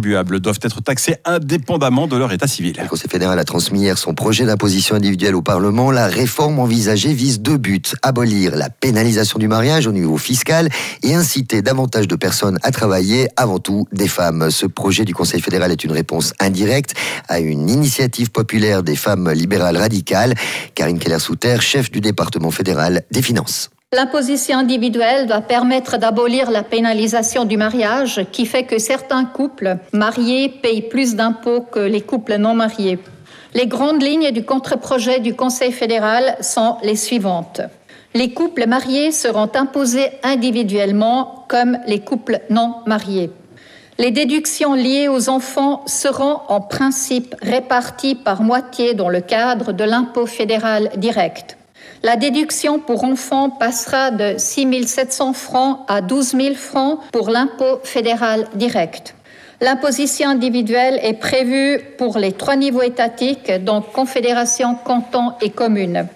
doivent être taxés indépendamment de leur état civil. Le Conseil fédéral a transmis hier son projet d'imposition individuelle au Parlement. La réforme envisagée vise deux buts. Abolir la pénalisation du mariage au niveau fiscal et inciter davantage de personnes à travailler, avant tout des femmes. Ce projet du Conseil fédéral est une réponse indirecte à une initiative populaire des femmes libérales radicales. Karine Keller-Souter, chef du département fédéral des finances. L'imposition individuelle doit permettre d'abolir la pénalisation du mariage qui fait que certains couples mariés payent plus d'impôts que les couples non mariés. Les grandes lignes du contre-projet du Conseil fédéral sont les suivantes. Les couples mariés seront imposés individuellement comme les couples non mariés. Les déductions liées aux enfants seront en principe réparties par moitié dans le cadre de l'impôt fédéral direct. La déduction pour enfants passera de 6 700 francs à 12 000 francs pour l'impôt fédéral direct. L'imposition individuelle est prévue pour les trois niveaux étatiques, donc confédération, canton et commune.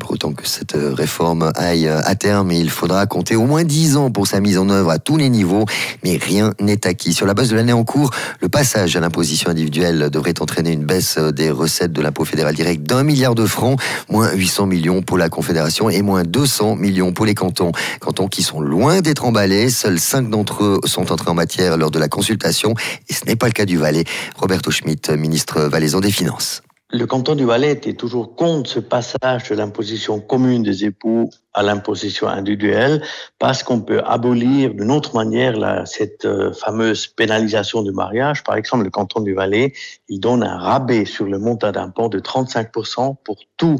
Pour autant que cette euh, réforme aille euh, à terme, il faudra compter au moins 10 ans pour sa mise en œuvre à tous les niveaux, mais rien n'est acquis. Sur la base de l'année en cours, le passage à l'imposition individuelle devrait entraîner une baisse euh, des recettes de l'impôt fédéral direct d'un milliard de francs, moins 800 millions pour la Confédération et moins 200 millions pour les cantons. Cantons qui sont loin d'être emballés, seuls 5 d'entre eux sont entrés en matière lors de la consultation, et ce n'est pas le cas du Valais. Roberto Schmitt, ministre valaisan des Finances. Le canton du Valais était toujours contre ce passage de l'imposition commune des époux à l'imposition individuelle parce qu'on peut abolir d'une autre manière la, cette euh, fameuse pénalisation du mariage. Par exemple, le canton du Valais, il donne un rabais sur le montant d'impôt de 35% pour tous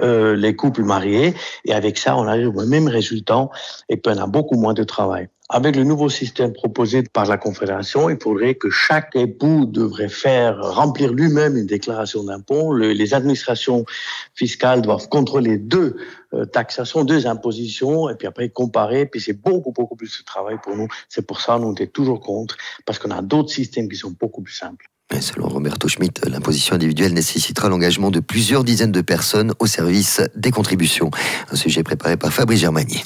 euh, les couples mariés et avec ça, on arrive au même résultat et puis on a beaucoup moins de travail. Avec le nouveau système proposé par la Confédération, il faudrait que chaque époux devrait faire remplir lui-même une déclaration d'impôt. les administrations fiscales doivent contrôler deux euh, taxations, deux impositions, et puis après comparer. Puis c'est beaucoup beaucoup plus de travail pour nous. C'est pour ça nous on est toujours contre parce qu'on a d'autres systèmes qui sont beaucoup plus simples. selon Roberto Schmidt, l'imposition individuelle nécessitera l'engagement de plusieurs dizaines de personnes au service des contributions. Un sujet préparé par Fabrice Germanier.